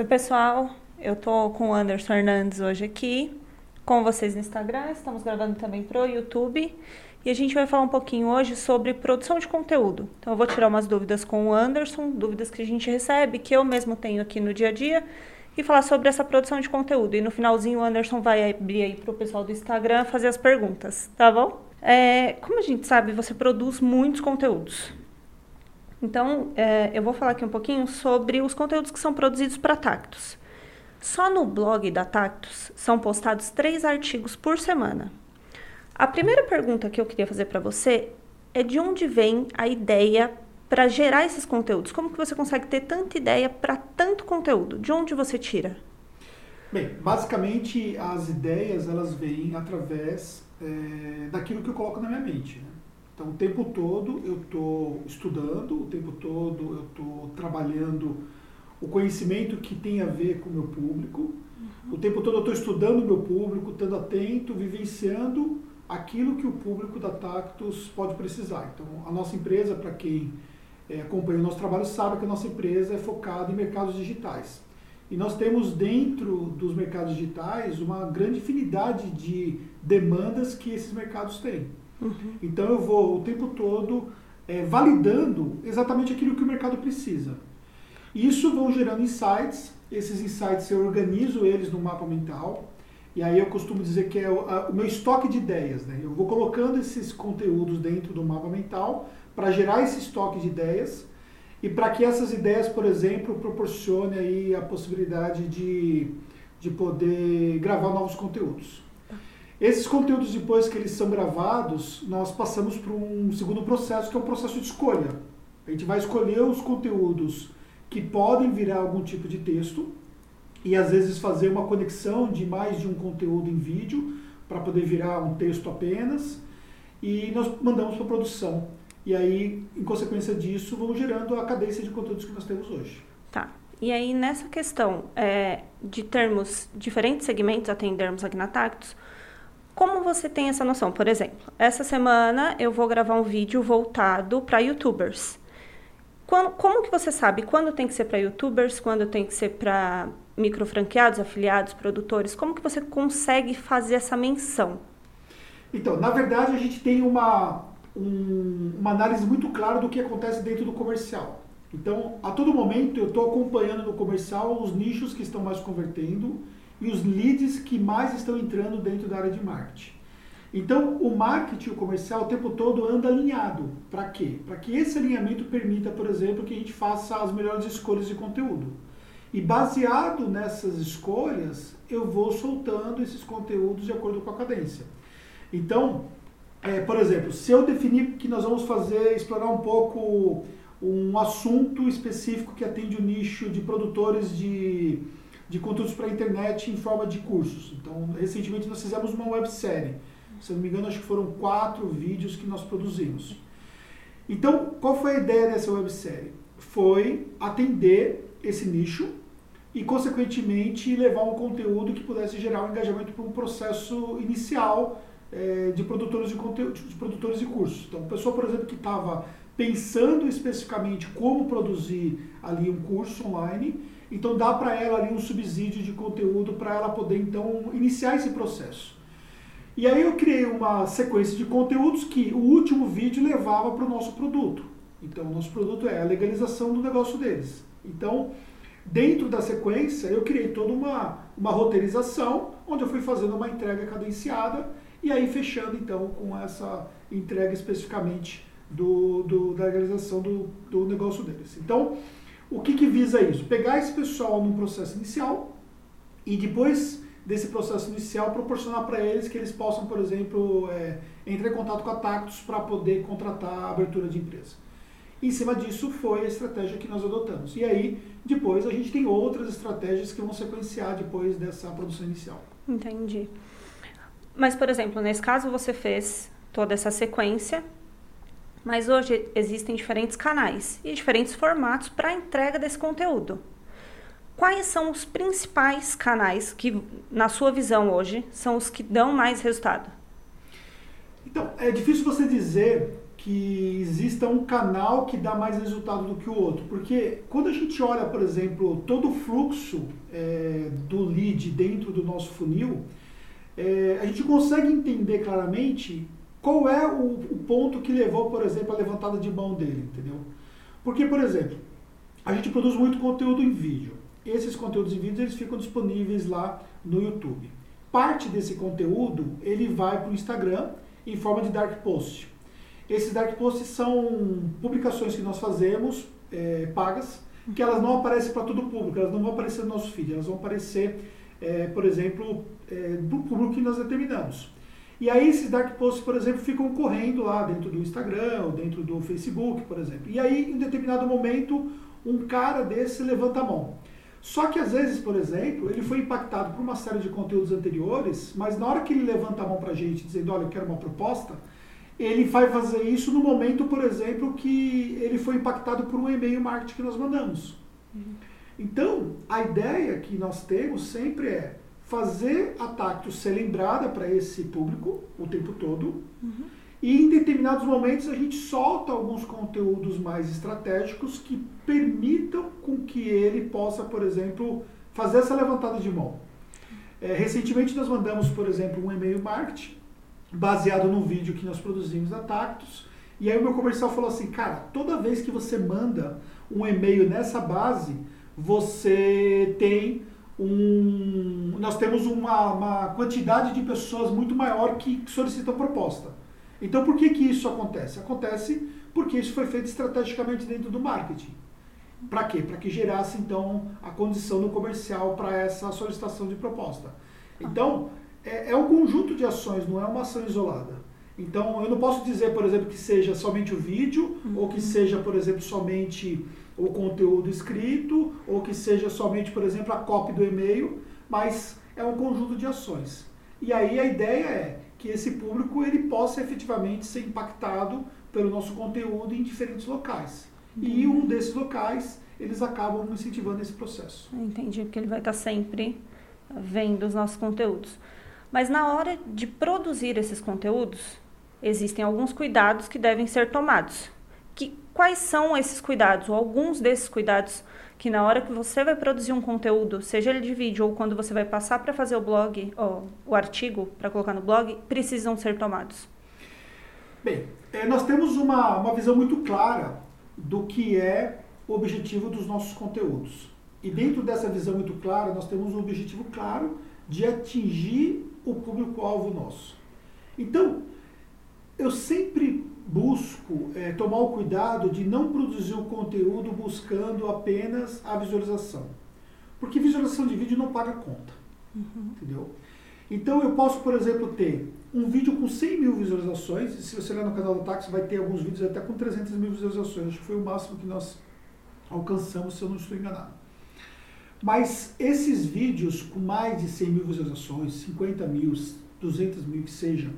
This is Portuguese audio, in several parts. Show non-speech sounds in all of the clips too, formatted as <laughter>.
Oi, pessoal. Eu tô com o Anderson Hernandes hoje aqui, com vocês no Instagram, estamos gravando também pro YouTube. E a gente vai falar um pouquinho hoje sobre produção de conteúdo. Então eu vou tirar umas dúvidas com o Anderson, dúvidas que a gente recebe, que eu mesmo tenho aqui no dia a dia, e falar sobre essa produção de conteúdo. E no finalzinho o Anderson vai abrir aí pro pessoal do Instagram fazer as perguntas, tá bom? É, como a gente sabe, você produz muitos conteúdos. Então, é, eu vou falar aqui um pouquinho sobre os conteúdos que são produzidos para Tactus. Só no blog da Tactus são postados três artigos por semana. A primeira pergunta que eu queria fazer para você é de onde vem a ideia para gerar esses conteúdos? Como que você consegue ter tanta ideia para tanto conteúdo? De onde você tira? Bem, basicamente as ideias elas vêm através é, daquilo que eu coloco na minha mente. Né? Então, o tempo todo eu estou estudando, o tempo todo eu estou trabalhando o conhecimento que tem a ver com o meu público. Uhum. O tempo todo eu estou estudando o meu público, estando atento, vivenciando aquilo que o público da Tactus pode precisar. Então, a nossa empresa, para quem é, acompanha o nosso trabalho, sabe que a nossa empresa é focada em mercados digitais. E nós temos dentro dos mercados digitais uma grande infinidade de demandas que esses mercados têm. Uhum. Então eu vou o tempo todo é, validando exatamente aquilo que o mercado precisa. Isso vão gerando insights, esses insights eu organizo eles no mapa mental, e aí eu costumo dizer que é o, a, o meu estoque de ideias. Né? Eu vou colocando esses conteúdos dentro do mapa mental para gerar esse estoque de ideias e para que essas ideias, por exemplo, proporcionem aí a possibilidade de, de poder gravar novos conteúdos. Esses conteúdos, depois que eles são gravados, nós passamos para um segundo processo, que é o processo de escolha. A gente vai escolher os conteúdos que podem virar algum tipo de texto e às vezes fazer uma conexão de mais de um conteúdo em vídeo para poder virar um texto apenas e nós mandamos para produção. E aí, em consequência disso, vamos gerando a cadência de conteúdos que nós temos hoje. Tá. E aí, nessa questão é, de termos diferentes segmentos, atendermos aqui na Tactus, como você tem essa noção? Por exemplo, essa semana eu vou gravar um vídeo voltado para youtubers. Quando, como que você sabe quando tem que ser para youtubers, quando tem que ser para microfranqueados, afiliados, produtores? Como que você consegue fazer essa menção? Então, na verdade, a gente tem uma, um, uma análise muito clara do que acontece dentro do comercial. Então, a todo momento eu estou acompanhando no comercial os nichos que estão mais convertendo e os leads que mais estão entrando dentro da área de marketing. Então, o marketing o comercial o tempo todo anda alinhado. Para quê? Para que esse alinhamento permita, por exemplo, que a gente faça as melhores escolhas de conteúdo. E baseado nessas escolhas, eu vou soltando esses conteúdos de acordo com a cadência. Então, é, por exemplo, se eu definir que nós vamos fazer, explorar um pouco um assunto específico que atende o nicho de produtores de de conteúdos para a internet em forma de cursos. Então, recentemente nós fizemos uma websérie. Se não me engano, acho que foram quatro vídeos que nós produzimos. Então, qual foi a ideia dessa websérie? Foi atender esse nicho e, consequentemente, levar um conteúdo que pudesse gerar um engajamento para um processo inicial é, de produtores de conteúdo, de produtores de cursos. Então, pessoa, por exemplo, que estava pensando especificamente como produzir ali um curso online então dá para ela ali um subsídio de conteúdo para ela poder então iniciar esse processo. E aí eu criei uma sequência de conteúdos que o último vídeo levava para o nosso produto. Então o nosso produto é a legalização do negócio deles. Então, dentro da sequência, eu criei toda uma, uma roteirização, onde eu fui fazendo uma entrega cadenciada e aí fechando então com essa entrega especificamente do, do da legalização do, do negócio deles. Então, o que, que visa isso? Pegar esse pessoal num processo inicial e depois desse processo inicial proporcionar para eles que eles possam, por exemplo, é, entrar em contato com a Tactus para poder contratar a abertura de empresa. Em cima disso foi a estratégia que nós adotamos. E aí, depois, a gente tem outras estratégias que vão sequenciar depois dessa produção inicial. Entendi. Mas, por exemplo, nesse caso você fez toda essa sequência mas hoje existem diferentes canais e diferentes formatos para a entrega desse conteúdo. Quais são os principais canais que, na sua visão hoje, são os que dão mais resultado? Então, é difícil você dizer que exista um canal que dá mais resultado do que o outro. Porque quando a gente olha, por exemplo, todo o fluxo é, do lead dentro do nosso funil, é, a gente consegue entender claramente qual é o, o, ponto que levou, por exemplo, a levantada de mão dele, entendeu? Porque, por exemplo, a gente produz muito conteúdo em vídeo. Esses conteúdos em vídeo eles ficam disponíveis lá no YouTube. Parte desse conteúdo ele vai para o Instagram em forma de dark post. Esses dark posts são publicações que nós fazemos, é, pagas, que elas não aparecem para todo o público, elas não vão aparecer no nosso feed, elas vão aparecer, é, por exemplo, é, do público que nós determinamos. E aí esses dark posts, por exemplo, ficam correndo lá dentro do Instagram, ou dentro do Facebook, por exemplo. E aí, em determinado momento, um cara desse levanta a mão. Só que às vezes, por exemplo, ele foi impactado por uma série de conteúdos anteriores, mas na hora que ele levanta a mão para a gente dizendo, olha, eu quero uma proposta, ele vai fazer isso no momento, por exemplo, que ele foi impactado por um e-mail marketing que nós mandamos. Uhum. Então, a ideia que nós temos sempre é fazer a Tactus ser lembrada para esse público o tempo todo. Uhum. E em determinados momentos a gente solta alguns conteúdos mais estratégicos que permitam com que ele possa, por exemplo, fazer essa levantada de mão. É, recentemente nós mandamos, por exemplo, um e-mail marketing baseado no vídeo que nós produzimos da Tactus. E aí o meu comercial falou assim, cara, toda vez que você manda um e-mail nessa base, você tem um. Nós temos uma, uma quantidade de pessoas muito maior que solicitam proposta. Então por que, que isso acontece? Acontece porque isso foi feito estrategicamente dentro do marketing. Para quê? Para que gerasse então a condição no comercial para essa solicitação de proposta. Então, é, é um conjunto de ações, não é uma ação isolada. Então, eu não posso dizer, por exemplo, que seja somente o vídeo, uhum. ou que seja, por exemplo, somente o conteúdo escrito, ou que seja somente, por exemplo, a cópia do e-mail, mas é um conjunto de ações. E aí a ideia é que esse público ele possa efetivamente ser impactado pelo nosso conteúdo em diferentes locais. E um desses locais, eles acabam incentivando esse processo. Entendi, porque ele vai estar sempre vendo os nossos conteúdos. Mas na hora de produzir esses conteúdos, existem alguns cuidados que devem ser tomados. Que, quais são esses cuidados, ou alguns desses cuidados que na hora que você vai produzir um conteúdo, seja ele de vídeo ou quando você vai passar para fazer o blog, ó, o artigo para colocar no blog, precisam ser tomados? Bem, é, nós temos uma, uma visão muito clara do que é o objetivo dos nossos conteúdos. E dentro dessa visão muito clara, nós temos um objetivo claro de atingir o público-alvo nosso. Então, eu sempre busco é, tomar o cuidado de não produzir o conteúdo buscando apenas a visualização. Porque visualização de vídeo não paga conta. Uhum. Entendeu? Então eu posso, por exemplo, ter um vídeo com 100 mil visualizações, e se você olhar no canal do Táxi, vai ter alguns vídeos até com 300 mil visualizações. Acho que foi o máximo que nós alcançamos, se eu não estou enganado. Mas esses vídeos com mais de 100 mil visualizações, 50 mil, 200 mil que seja,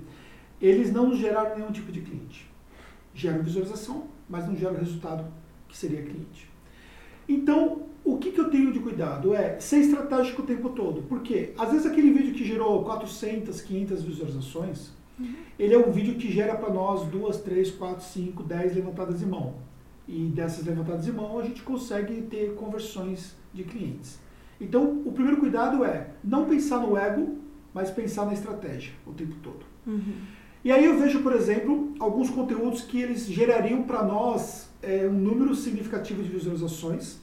eles não geraram nenhum tipo de cliente. Geram visualização, mas não geram resultado que seria cliente. Então, o que, que eu tenho de cuidado é ser estratégico o tempo todo. Porque, às vezes, aquele vídeo que gerou 400, 500 visualizações, uhum. ele é um vídeo que gera para nós 2, 3, 4, 5, 10 levantadas de mão. E dessas levantadas de mão, a gente consegue ter conversões de clientes. Então, o primeiro cuidado é não pensar no ego, mas pensar na estratégia o tempo todo. Uhum. E aí eu vejo, por exemplo, alguns conteúdos que eles gerariam para nós é, um número significativo de visualizações,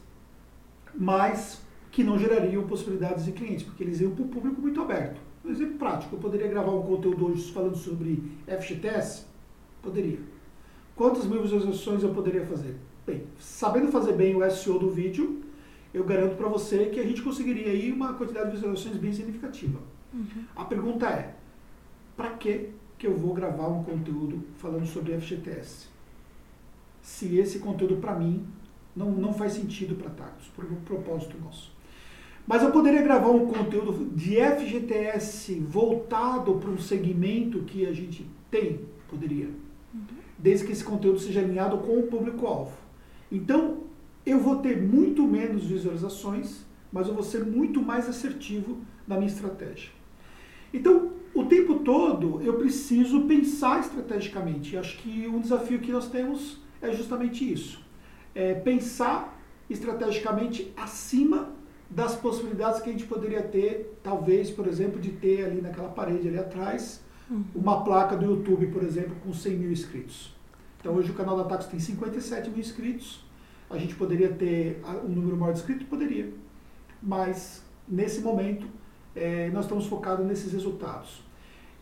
mas que não gerariam possibilidades de clientes, porque eles iam para o público muito aberto. Um exemplo prático, eu poderia gravar um conteúdo hoje falando sobre FGTS? Poderia. Quantas mil visualizações eu poderia fazer? Bem, sabendo fazer bem o SEO do vídeo, eu garanto para você que a gente conseguiria aí uma quantidade de visualizações bem significativa. Uhum. A pergunta é, para que que eu vou gravar um conteúdo falando sobre FGTS? Se esse conteúdo para mim não, não faz sentido para Tactus, por um propósito nosso. Mas eu poderia gravar um conteúdo de FGTS voltado para um segmento que a gente tem? Poderia. Uhum. Desde que esse conteúdo seja alinhado com o público-alvo. Então, eu vou ter muito menos visualizações, mas eu vou ser muito mais assertivo na minha estratégia. Então, o tempo todo eu preciso pensar estrategicamente. Acho que um desafio que nós temos é justamente isso. É pensar estrategicamente acima das possibilidades que a gente poderia ter, talvez, por exemplo, de ter ali naquela parede ali atrás, uhum. uma placa do YouTube, por exemplo, com 100 mil inscritos. Então hoje o canal da Tax tem 57 mil inscritos. A gente poderia ter um número maior de inscritos? Poderia. Mas, nesse momento, é, nós estamos focados nesses resultados.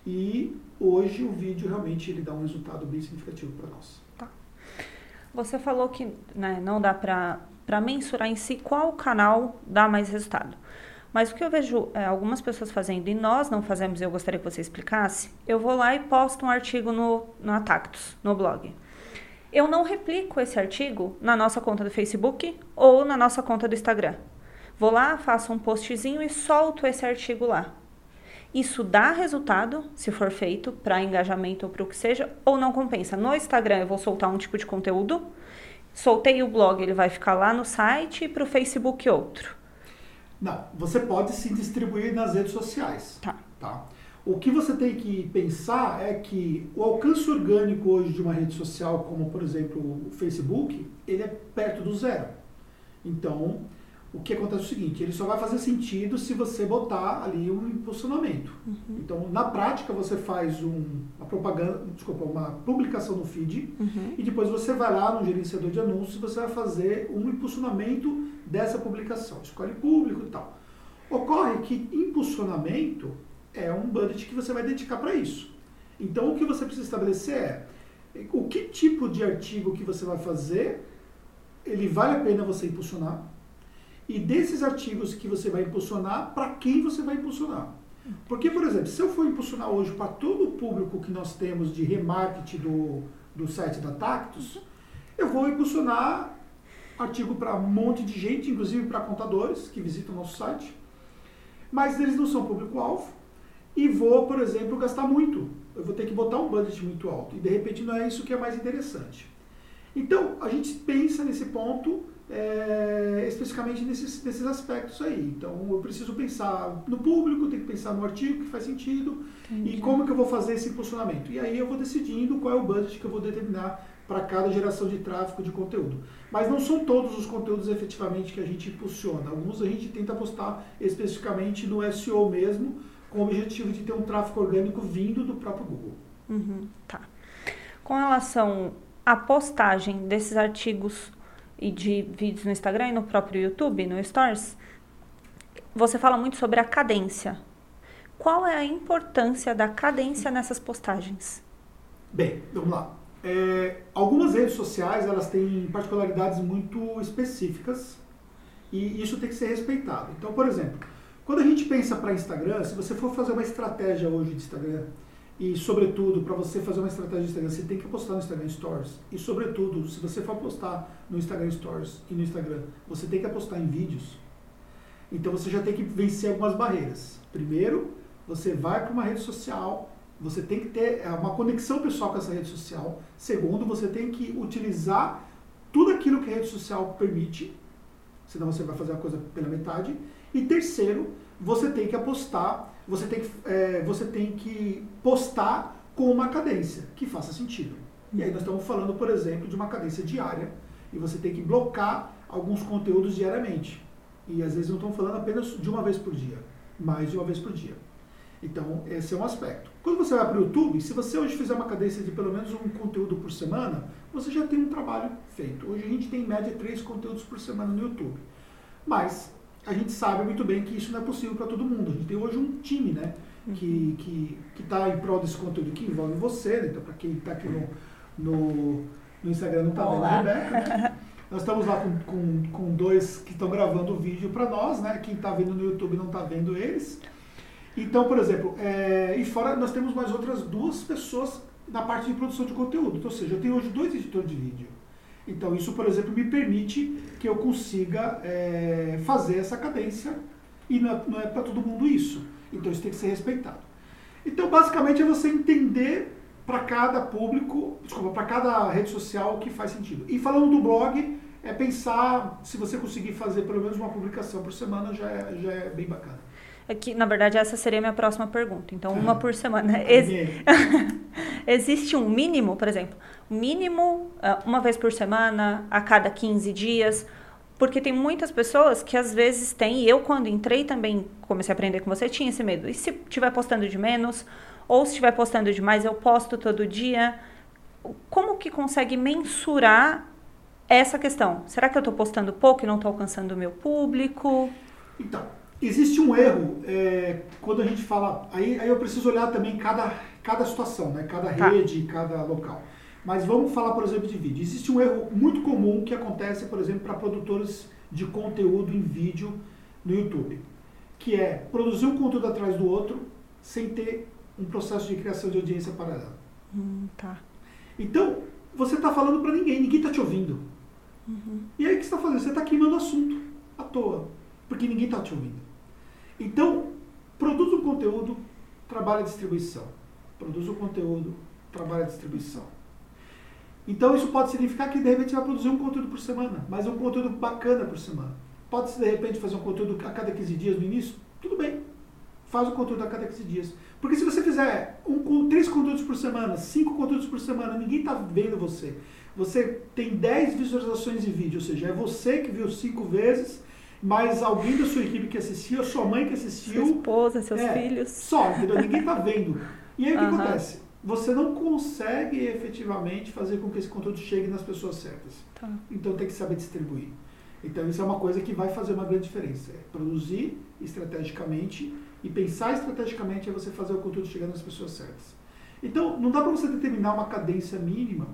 E hoje o vídeo realmente ele dá um resultado bem significativo para nós. Tá. Você falou que né, não dá para mensurar em si qual canal dá mais resultado. Mas o que eu vejo é, algumas pessoas fazendo e nós não fazemos, eu gostaria que você explicasse, eu vou lá e posto um artigo no, no Atactus, no blog. Eu não replico esse artigo na nossa conta do Facebook ou na nossa conta do Instagram. Vou lá, faço um postzinho e solto esse artigo lá. Isso dá resultado, se for feito, para engajamento ou para o que seja, ou não compensa. No Instagram eu vou soltar um tipo de conteúdo, soltei o blog, ele vai ficar lá no site e para o Facebook outro. Não, você pode se distribuir nas redes sociais. Tá. tá. O que você tem que pensar é que o alcance orgânico hoje de uma rede social, como por exemplo o Facebook, ele é perto do zero. Então, o que acontece é o seguinte, ele só vai fazer sentido se você botar ali um impulsionamento. Uhum. Então, na prática, você faz um, uma propaganda, desculpa, uma publicação no feed uhum. e depois você vai lá no gerenciador de anúncios e você vai fazer um impulsionamento dessa publicação. Escolhe público e tal. Ocorre que impulsionamento é um budget que você vai dedicar para isso. Então, o que você precisa estabelecer é o que tipo de artigo que você vai fazer, ele vale a pena você impulsionar, e desses artigos que você vai impulsionar, para quem você vai impulsionar. Porque, por exemplo, se eu for impulsionar hoje para todo o público que nós temos de remarketing do, do site da Tactus, eu vou impulsionar artigo para um monte de gente, inclusive para contadores que visitam o nosso site, mas eles não são público-alvo e vou, por exemplo, gastar muito. Eu vou ter que botar um budget muito alto e de repente não é isso que é mais interessante. Então, a gente pensa nesse ponto é, especificamente nesses, nesses aspectos aí. Então, eu preciso pensar no público, tenho que pensar no artigo que faz sentido Entendi. e como que eu vou fazer esse impulsionamento. E aí eu vou decidindo qual é o budget que eu vou determinar para cada geração de tráfego de conteúdo. Mas não são todos os conteúdos efetivamente que a gente impulsiona. Alguns a gente tenta postar especificamente no SEO mesmo, com o objetivo de ter um tráfego orgânico vindo do próprio Google. Uhum, tá. Com relação à postagem desses artigos e de vídeos no Instagram e no próprio YouTube, no Stories, você fala muito sobre a cadência. Qual é a importância da cadência nessas postagens? Bem, vamos lá. É, algumas redes sociais elas têm particularidades muito específicas e isso tem que ser respeitado. Então, por exemplo, quando a gente pensa para Instagram, se você for fazer uma estratégia hoje de Instagram, e, sobretudo, para você fazer uma estratégia de Instagram, você tem que postar no Instagram Stories. E, sobretudo, se você for postar no Instagram Stories e no Instagram, você tem que apostar em vídeos. Então, você já tem que vencer algumas barreiras. Primeiro, você vai para uma rede social, você tem que ter é, uma conexão pessoal com essa rede social. Segundo, você tem que utilizar tudo aquilo que a rede social permite, senão você vai fazer a coisa pela metade. E terceiro, você tem que apostar você tem que, é, você tem que postar com uma cadência que faça sentido. E aí nós estamos falando, por exemplo, de uma cadência diária e você tem que blocar alguns conteúdos diariamente. E às vezes não estamos falando apenas de uma vez por dia, mais de uma vez por dia. Então, esse é um aspecto. Quando você vai para o YouTube, se você hoje fizer uma cadência de pelo menos um conteúdo por semana, você já tem um trabalho feito. Hoje a gente tem em média três conteúdos por semana no YouTube. Mas a gente sabe muito bem que isso não é possível para todo mundo. A gente tem hoje um time, né? Que uhum. que que está em prol desse conteúdo que envolve você, né? então para quem está aqui no, no, no, Instagram não está vendo a Rebeca, né? <laughs> Nós estamos lá com, com, com dois que estão gravando o vídeo para nós, né? Quem está vendo no YouTube não está vendo eles. Então, por exemplo, é, e fora nós temos mais outras duas pessoas na parte de produção de conteúdo. Então, ou seja, eu tenho hoje dois editores de vídeo. Então, isso, por exemplo, me permite que eu consiga é, fazer essa cadência e não é, é para todo mundo isso. Então, isso tem que ser respeitado. Então, basicamente, é você entender para cada público, desculpa, para cada rede social o que faz sentido. E falando do blog, é pensar se você conseguir fazer pelo menos uma publicação por semana já é, já é bem bacana. É que, na verdade, essa seria a minha próxima pergunta. Então, uma por semana. Ex <laughs> Existe um mínimo, por exemplo, mínimo ah, uma vez por semana, a cada 15 dias? Porque tem muitas pessoas que às vezes têm, e eu quando entrei também comecei a aprender com você, tinha esse medo. E se estiver postando de menos, ou se estiver postando demais, eu posto todo dia. Como que consegue mensurar essa questão? Será que eu estou postando pouco e não estou alcançando o meu público? Então, existe um erro é, quando a gente fala. Aí, aí eu preciso olhar também cada, cada situação, né? cada tá. rede, cada local. Mas vamos falar, por exemplo, de vídeo. Existe um erro muito comum que acontece, por exemplo, para produtores de conteúdo em vídeo no YouTube, que é produzir um conteúdo atrás do outro sem ter um processo de criação de audiência paralela. Hum, tá. Então, você está falando para ninguém, ninguém está te ouvindo. Uhum. E aí o que você está fazendo? Você está queimando assunto à toa, porque ninguém está te ouvindo. Então, produz um conteúdo, trabalha a distribuição. Produz um conteúdo, trabalha a distribuição. Então isso pode significar que de repente você vai produzir um conteúdo por semana, mas um conteúdo bacana por semana. Pode de repente fazer um conteúdo a cada 15 dias no início? Tudo bem. Faz o conteúdo a cada 15 dias. Porque se você fizer um, três conteúdos por semana, cinco conteúdos por semana, ninguém está vendo você. Você tem 10 visualizações de vídeo, ou seja, é você que viu cinco vezes, mas alguém da sua equipe que assistiu, sua mãe que assistiu. Sua esposa, seus é, filhos. Só, entendeu? Ninguém está vendo. E aí o que uhum. acontece? Você não consegue efetivamente fazer com que esse conteúdo chegue nas pessoas certas. Tá. Então tem que saber distribuir. Então isso é uma coisa que vai fazer uma grande diferença. É produzir estrategicamente e pensar estrategicamente é você fazer o conteúdo chegar nas pessoas certas. Então, não dá para você determinar uma cadência mínima,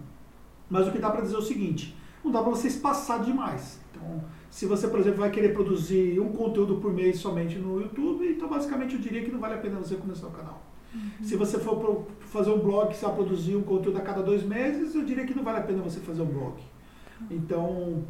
mas o que dá para dizer é o seguinte: não dá para você espaçar demais. Então, se você, por exemplo, vai querer produzir um conteúdo por mês somente no YouTube, então basicamente eu diria que não vale a pena você começar o canal. Uhum. Se você for fazer um blog, se vai produzir um conteúdo a cada dois meses, eu diria que não vale a pena você fazer um blog. Uhum. Então,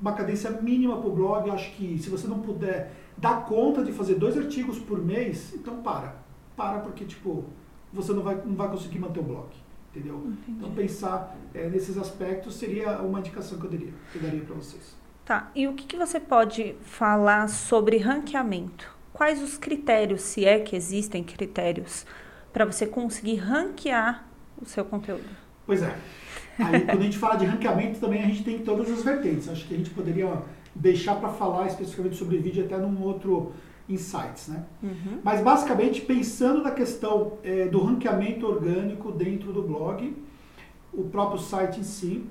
uma cadência mínima para o blog, eu acho que se você não puder dá conta de fazer dois artigos por mês, então para. Para porque, tipo, você não vai, não vai conseguir manter o blog. Entendeu? Entendi. Então pensar é, nesses aspectos seria uma indicação que eu daria, que eu daria para vocês. Tá. E o que, que você pode falar sobre ranqueamento? Quais os critérios, se é que existem critérios, para você conseguir ranquear o seu conteúdo? Pois é. Aí, quando a gente fala de ranqueamento, também a gente tem todas as vertentes. Acho que a gente poderia deixar para falar especificamente sobre vídeo até num outro insights, né? Uhum. Mas basicamente pensando na questão é, do ranqueamento orgânico dentro do blog, o próprio site em si,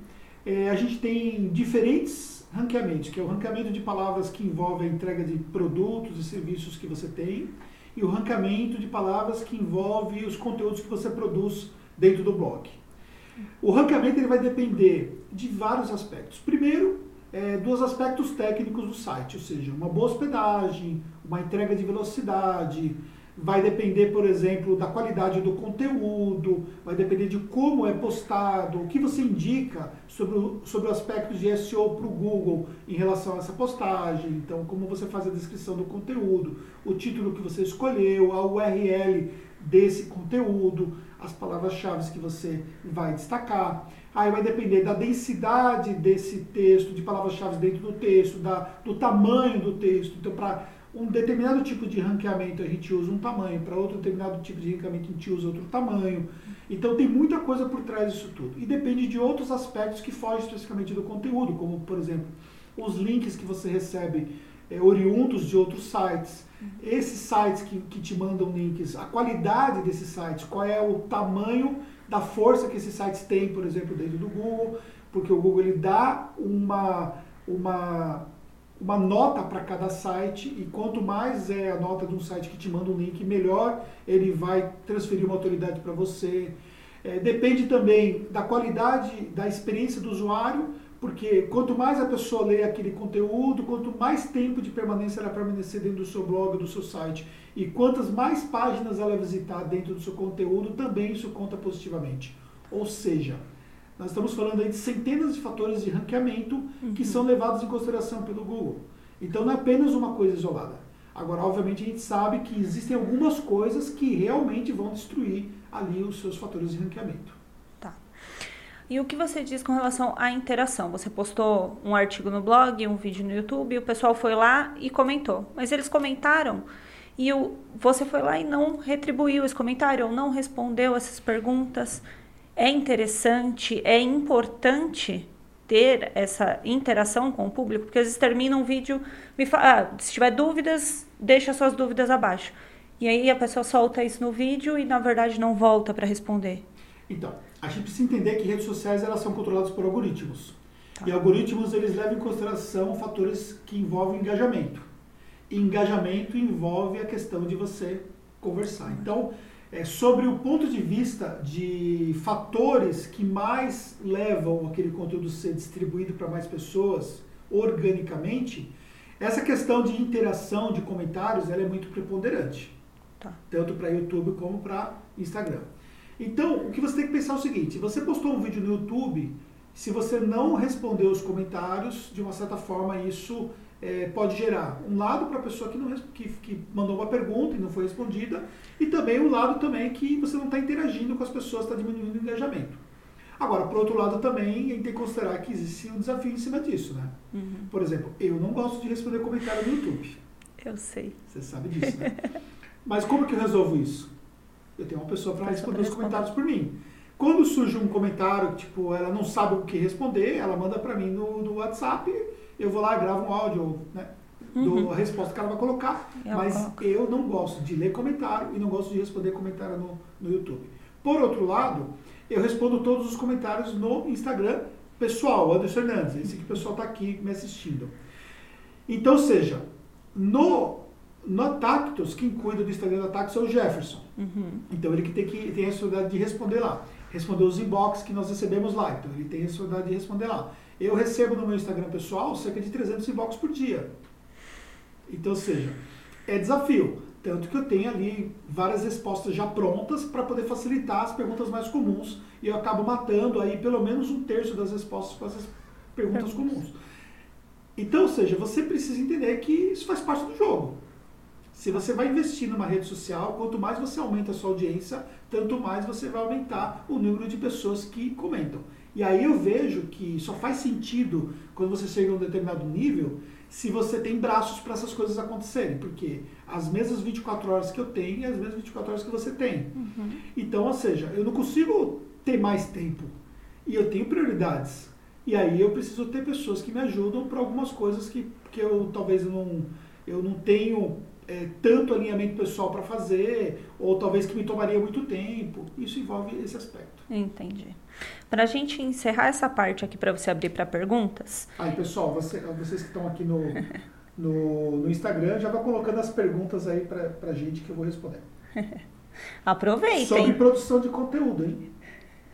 é, a gente tem diferentes ranqueamentos, que é o ranqueamento de palavras que envolve a entrega de produtos e serviços que você tem, e o ranqueamento de palavras que envolve os conteúdos que você produz dentro do blog. O ranqueamento ele vai depender de vários aspectos. Primeiro, é, dos aspectos técnicos do site, ou seja, uma boa hospedagem, uma entrega de velocidade, vai depender, por exemplo, da qualidade do conteúdo, vai depender de como é postado, o que você indica sobre, sobre aspectos de SEO para o Google em relação a essa postagem, então como você faz a descrição do conteúdo, o título que você escolheu, a URL desse conteúdo, as palavras-chave que você vai destacar. Aí vai depender da densidade desse texto, de palavras-chave dentro do texto, da, do tamanho do texto. Então, para um determinado tipo de ranqueamento a gente usa um tamanho, para outro determinado tipo de ranqueamento a gente usa outro tamanho. Então tem muita coisa por trás disso tudo. E depende de outros aspectos que fogem especificamente do conteúdo, como por exemplo, os links que você recebe é, oriundos de outros sites. Esses sites que, que te mandam links, a qualidade desses sites, qual é o tamanho da força que esses sites têm, por exemplo, dentro do Google, porque o Google ele dá uma, uma, uma nota para cada site e quanto mais é a nota de um site que te manda um link, melhor ele vai transferir uma autoridade para você. É, depende também da qualidade da experiência do usuário, porque quanto mais a pessoa lê aquele conteúdo, quanto mais tempo de permanência ela permanecer dentro do seu blog, do seu site, e quantas mais páginas ela visitar dentro do seu conteúdo, também isso conta positivamente. Ou seja, nós estamos falando aí de centenas de fatores de ranqueamento uhum. que são levados em consideração pelo Google. Então não é apenas uma coisa isolada. Agora, obviamente, a gente sabe que existem algumas coisas que realmente vão destruir ali os seus fatores de ranqueamento. E o que você diz com relação à interação? Você postou um artigo no blog, um vídeo no YouTube, o pessoal foi lá e comentou. Mas eles comentaram e o, você foi lá e não retribuiu esse comentário ou não respondeu essas perguntas. É interessante, é importante ter essa interação com o público, porque às vezes termina um vídeo, me fala, ah, se tiver dúvidas, deixa suas dúvidas abaixo. E aí a pessoa solta isso no vídeo e na verdade não volta para responder. Então, a gente precisa entender que redes sociais elas são controladas por algoritmos. Tá. E algoritmos eles levam em consideração fatores que envolvem engajamento. E engajamento envolve a questão de você conversar. Então, é, sobre o ponto de vista de fatores que mais levam aquele conteúdo a ser distribuído para mais pessoas organicamente, essa questão de interação, de comentários, ela é muito preponderante. Tá. Tanto para YouTube como para Instagram. Então, o que você tem que pensar é o seguinte: se você postou um vídeo no YouTube, se você não respondeu os comentários, de uma certa forma isso é, pode gerar um lado para a pessoa que, não, que, que mandou uma pergunta e não foi respondida, e também um lado também que você não está interagindo com as pessoas, está diminuindo o engajamento. Agora, por outro lado, também a gente tem que considerar que existe um desafio em cima disso, né? Uhum. Por exemplo, eu não gosto de responder comentário no YouTube. Eu sei. Você sabe disso, né? <laughs> Mas como que eu resolvo isso? Eu tenho uma pessoa para responder os comentários por mim. Quando surge um comentário, tipo, ela não sabe o que responder, ela manda para mim no, no WhatsApp eu vou lá, gravo um áudio, né? Uhum. a resposta que ela vai colocar, eu mas coloco. eu não gosto de ler comentário e não gosto de responder comentário no, no YouTube. Por outro lado, eu respondo todos os comentários no Instagram pessoal, Anderson Fernandes, esse que o pessoal está aqui me assistindo. Então, seja, no, no Tactus, quem cuida do Instagram da Tactus é o Jefferson. Uhum. Então, ele que tem, que tem a responsabilidade de responder lá. Responder os inbox que nós recebemos lá. Então, ele tem a responsabilidade de responder lá. Eu recebo no meu Instagram pessoal cerca de 300 inbox por dia. Então, ou seja, é desafio. Tanto que eu tenho ali várias respostas já prontas para poder facilitar as perguntas mais comuns e eu acabo matando aí pelo menos um terço das respostas para essas perguntas comuns. Então, ou seja, você precisa entender que isso faz parte do jogo. Se você vai investir numa rede social, quanto mais você aumenta a sua audiência, tanto mais você vai aumentar o número de pessoas que comentam. E aí eu vejo que só faz sentido quando você chega a um determinado nível se você tem braços para essas coisas acontecerem, porque as mesmas 24 horas que eu tenho é as mesmas 24 horas que você tem. Uhum. Então, ou seja, eu não consigo ter mais tempo e eu tenho prioridades. E aí eu preciso ter pessoas que me ajudam para algumas coisas que, que eu talvez não, eu não tenho é, tanto alinhamento pessoal para fazer, ou talvez que me tomaria muito tempo. Isso envolve esse aspecto. Entendi. Para a gente encerrar essa parte aqui para você abrir para perguntas. Aí, pessoal, você, vocês que estão aqui no, <laughs> no, no, Instagram, já vão colocando as perguntas aí para a gente que eu vou responder. <laughs> Aproveitem. Sobre produção de conteúdo, hein?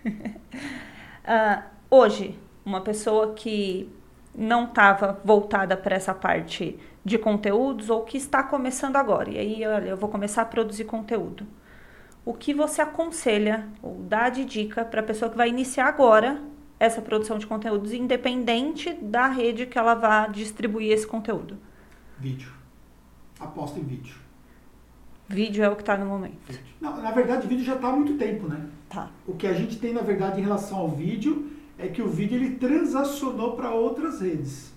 uh, <laughs> hoje, uma pessoa que não estava voltada para essa parte de conteúdos ou que está começando agora, e aí, olha, eu vou começar a produzir conteúdo o que você aconselha ou dá de dica para a pessoa que vai iniciar agora essa produção de conteúdos, independente da rede que ela vá distribuir esse conteúdo? Vídeo. Aposta em vídeo. Vídeo é o que está no momento. Não, na verdade, vídeo já está há muito tempo, né? Tá. O que a gente tem, na verdade, em relação ao vídeo é que o vídeo ele transacionou para outras redes.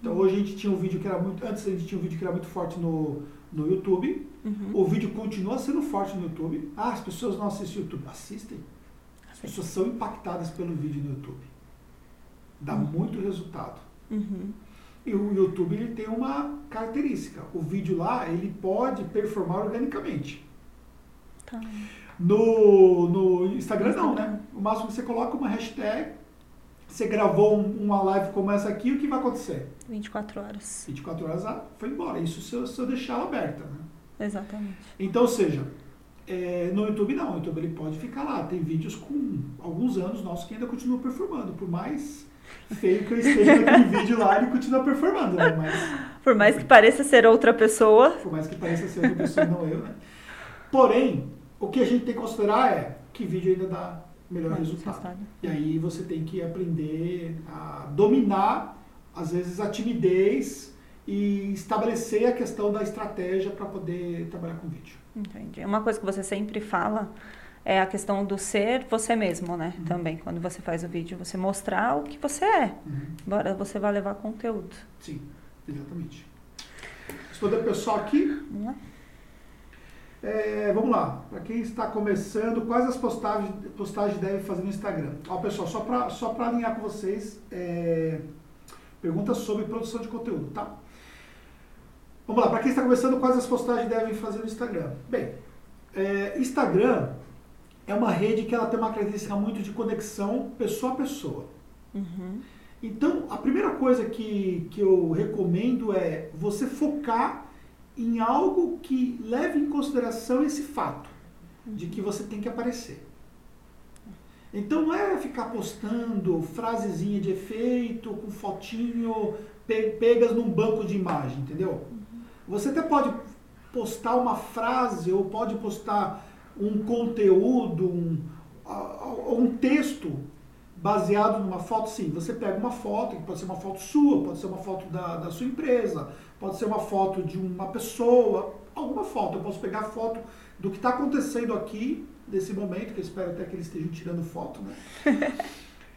Então, hoje a gente tinha um vídeo que era muito. Antes a gente tinha um vídeo que era muito forte no, no YouTube. Uhum. O vídeo continua sendo forte no YouTube. Ah, as pessoas não assistem o YouTube. Assistem. As pessoas são impactadas pelo vídeo no YouTube. Dá uhum. muito resultado. Uhum. E o YouTube ele tem uma característica. O vídeo lá ele pode performar organicamente. Tá. No, no Instagram não, né? O máximo que você coloca uma hashtag, você gravou uma live como essa aqui, o que vai acontecer? 24 horas. 24 horas ah, foi embora. Isso se eu, se eu deixar ela aberta, né? Exatamente. Então, ou seja, é, no YouTube não. O YouTube ele pode ficar lá. Tem vídeos com alguns anos nossos que ainda continuam performando. Por mais feio que eu esteja <laughs> naquele vídeo lá, ele continua performando, né? Mas, por mais que pareça ser outra pessoa. Por mais que pareça ser outra pessoa, não eu, né? Porém, o que a gente tem que considerar é que vídeo ainda dá melhor resultado. resultado. E aí você tem que aprender a dominar às vezes, a timidez e estabelecer a questão da estratégia para poder trabalhar com vídeo. Entendi. Uma coisa que você sempre fala é a questão do ser você mesmo, né? Uhum. Também, quando você faz o vídeo, você mostrar o que você é. Uhum. Embora você vá levar conteúdo. Sim, exatamente. Responder o pessoal aqui. Vamos lá. É, vamos lá, para quem está começando, quais as postagens, postagens deve fazer no Instagram? Ó, pessoal, só para só alinhar com vocês, é, perguntas sobre produção de conteúdo, tá? Vamos lá, para quem está começando, quais as postagens devem fazer no Instagram? Bem, é, Instagram é uma rede que ela tem uma característica muito de conexão pessoa a pessoa. Uhum. Então, a primeira coisa que, que eu recomendo é você focar em algo que leve em consideração esse fato de que você tem que aparecer. Então não é ficar postando frasezinha de efeito com fotinho pegas num banco de imagem, entendeu? Você até pode postar uma frase ou pode postar um conteúdo, um, um texto baseado numa foto, sim. Você pega uma foto, que pode ser uma foto sua, pode ser uma foto da, da sua empresa, pode ser uma foto de uma pessoa, alguma foto. Eu posso pegar a foto do que está acontecendo aqui, nesse momento, que eu espero até que eles estejam tirando foto, né? <laughs>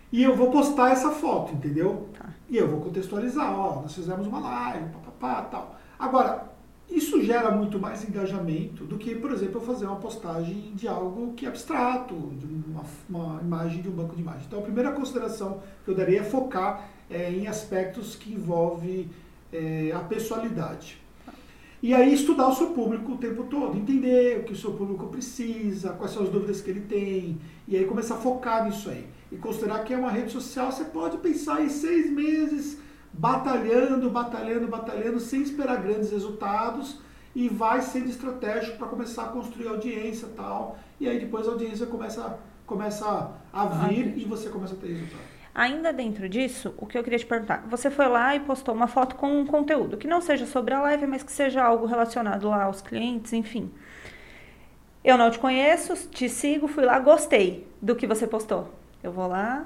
e eu vou postar essa foto, entendeu? Tá. E eu vou contextualizar, ó, nós fizemos uma live, papapá, tal. Agora, isso gera muito mais engajamento do que, por exemplo, eu fazer uma postagem de algo que é abstrato, de uma, uma imagem de um banco de imagens. Então, a primeira consideração que eu daria é focar é, em aspectos que envolvem é, a pessoalidade. E aí estudar o seu público o tempo todo, entender o que o seu público precisa, quais são as dúvidas que ele tem, e aí começar a focar nisso aí. E considerar que é uma rede social, você pode pensar em seis meses batalhando, batalhando, batalhando, sem esperar grandes resultados e vai sendo estratégico para começar a construir audiência tal. E aí depois a audiência começa, começa a vir ah, e você começa a ter resultado. Ainda dentro disso, o que eu queria te perguntar, você foi lá e postou uma foto com um conteúdo que não seja sobre a live, mas que seja algo relacionado lá aos clientes, enfim. Eu não te conheço, te sigo, fui lá, gostei do que você postou. Eu vou lá,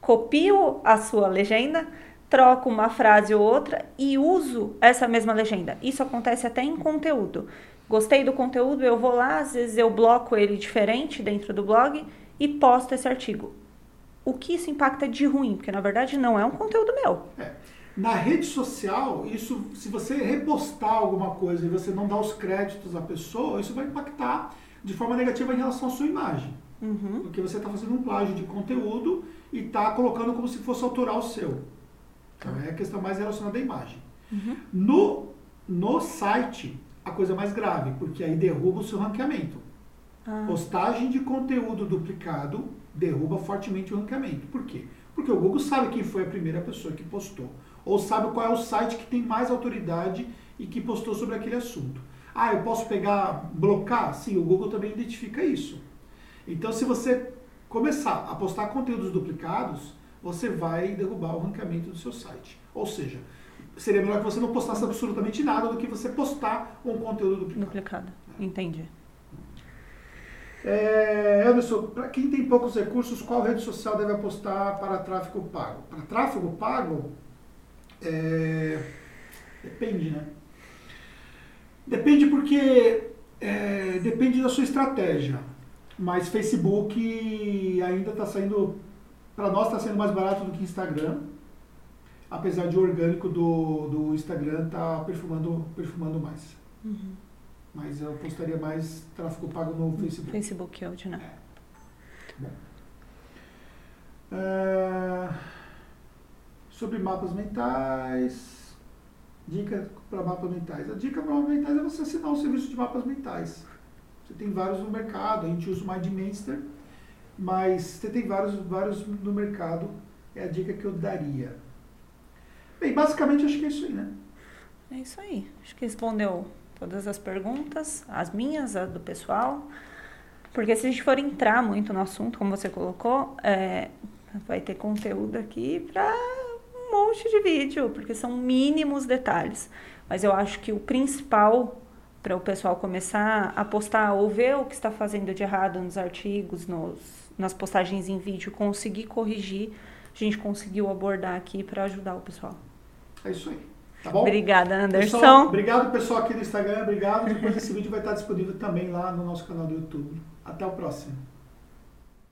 copio a sua legenda, troco uma frase ou outra e uso essa mesma legenda. Isso acontece até em conteúdo. Gostei do conteúdo, eu vou lá, às vezes eu bloco ele diferente dentro do blog e posto esse artigo. O que isso impacta de ruim? Porque na verdade não é um conteúdo meu. É. Na rede social, isso, se você repostar alguma coisa e você não dar os créditos à pessoa, isso vai impactar de forma negativa em relação à sua imagem. Uhum. Porque você está fazendo um plágio de conteúdo e está colocando como se fosse autoral seu. Então é a questão mais relacionada à imagem. Uhum. No, no site, a coisa mais grave, porque aí derruba o seu ranqueamento. Ah. Postagem de conteúdo duplicado derruba fortemente o ranqueamento. Por quê? Porque o Google sabe quem foi a primeira pessoa que postou. Ou sabe qual é o site que tem mais autoridade e que postou sobre aquele assunto. Ah, eu posso pegar, blocar? Sim, o Google também identifica isso. Então, se você começar a postar conteúdos duplicados, você vai derrubar o ranqueamento do seu site. Ou seja, seria melhor que você não postasse absolutamente nada do que você postar um conteúdo duplicado. Duplicado, entendi. É, Anderson, para quem tem poucos recursos, qual rede social deve apostar para tráfego pago? Para tráfego pago, é, depende, né? Depende porque é, depende da sua estratégia. Mas Facebook ainda está saindo para nós está sendo mais barato do que Instagram, apesar de o orgânico do, do Instagram estar tá perfumando, perfumando mais. Uhum. Mas eu postaria mais tráfego pago no Facebook. Facebook hoje, né? É. Bom. É, sobre mapas mentais. Dica para mapas mentais. A dica para mapas mentais é você assinar um serviço de mapas mentais. Você tem vários no mercado, a gente usa o MindMaster mas você tem vários, vários no mercado, é a dica que eu daria. Bem, basicamente acho que é isso aí, né? É isso aí. Acho que respondeu todas as perguntas, as minhas, as do pessoal. Porque se a gente for entrar muito no assunto, como você colocou, é, vai ter conteúdo aqui para um monte de vídeo, porque são mínimos detalhes. Mas eu acho que o principal para o pessoal começar a postar ou ver o que está fazendo de errado nos artigos, nos nas postagens em vídeo, conseguir corrigir, a gente conseguiu abordar aqui para ajudar o pessoal. É isso aí. Tá bom? Obrigada, Anderson. Pessoal, obrigado, pessoal, aqui no Instagram. Obrigado. Depois esse <laughs> vídeo vai estar disponível também lá no nosso canal do YouTube. Até o próximo.